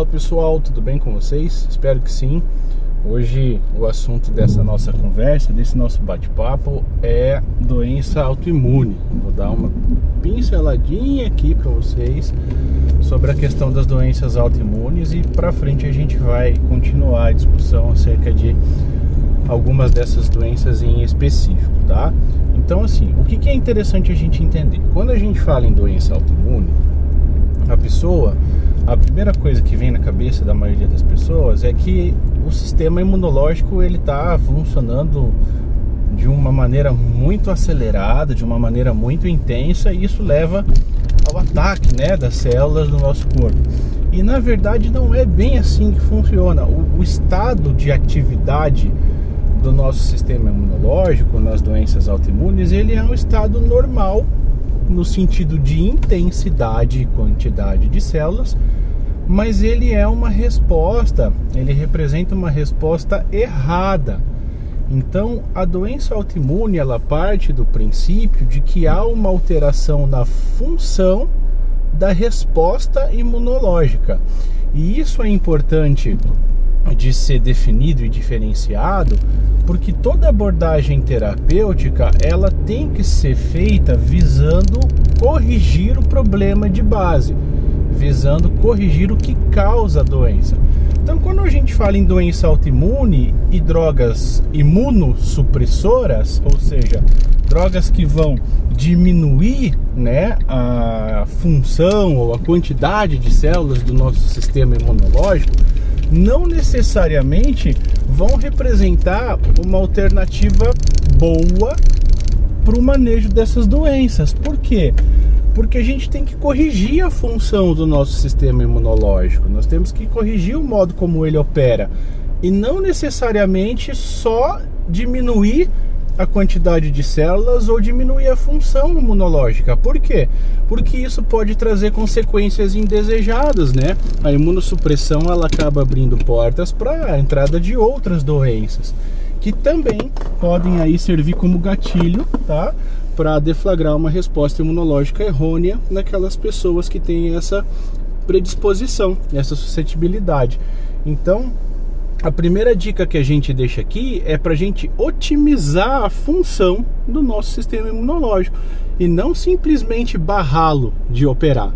Fala pessoal, tudo bem com vocês? Espero que sim. Hoje o assunto dessa nossa conversa, desse nosso bate-papo é doença autoimune. Vou dar uma pinceladinha aqui para vocês sobre a questão das doenças autoimunes e para frente a gente vai continuar a discussão acerca de algumas dessas doenças em específico, tá? Então assim, o que é interessante a gente entender? Quando a gente fala em doença autoimune, a pessoa a primeira coisa que vem na cabeça da maioria das pessoas é que o sistema imunológico ele está funcionando de uma maneira muito acelerada, de uma maneira muito intensa e isso leva ao ataque, né, das células do nosso corpo. E na verdade não é bem assim que funciona. O, o estado de atividade do nosso sistema imunológico nas doenças autoimunes ele é um estado normal no sentido de intensidade e quantidade de células, mas ele é uma resposta, ele representa uma resposta errada. Então, a doença autoimune ela parte do princípio de que há uma alteração na função da resposta imunológica. E isso é importante de ser definido e diferenciado, porque toda abordagem terapêutica ela tem que ser feita visando corrigir o problema de base, visando corrigir o que causa a doença. Então, quando a gente fala em doença autoimune e drogas imunossupressoras, ou seja, drogas que vão diminuir né, a função ou a quantidade de células do nosso sistema imunológico, não necessariamente vão representar uma alternativa boa para o manejo dessas doenças. Por quê? Porque a gente tem que corrigir a função do nosso sistema imunológico, nós temos que corrigir o modo como ele opera e não necessariamente só diminuir a quantidade de células ou diminuir a função imunológica. Por quê? Porque isso pode trazer consequências indesejadas, né? A imunossupressão ela acaba abrindo portas para a entrada de outras doenças que também podem aí servir como gatilho, tá? Para deflagrar uma resposta imunológica errônea naquelas pessoas que têm essa predisposição, essa suscetibilidade. Então, a primeira dica que a gente deixa aqui é para a gente otimizar a função do nosso sistema imunológico e não simplesmente barrá-lo de operar.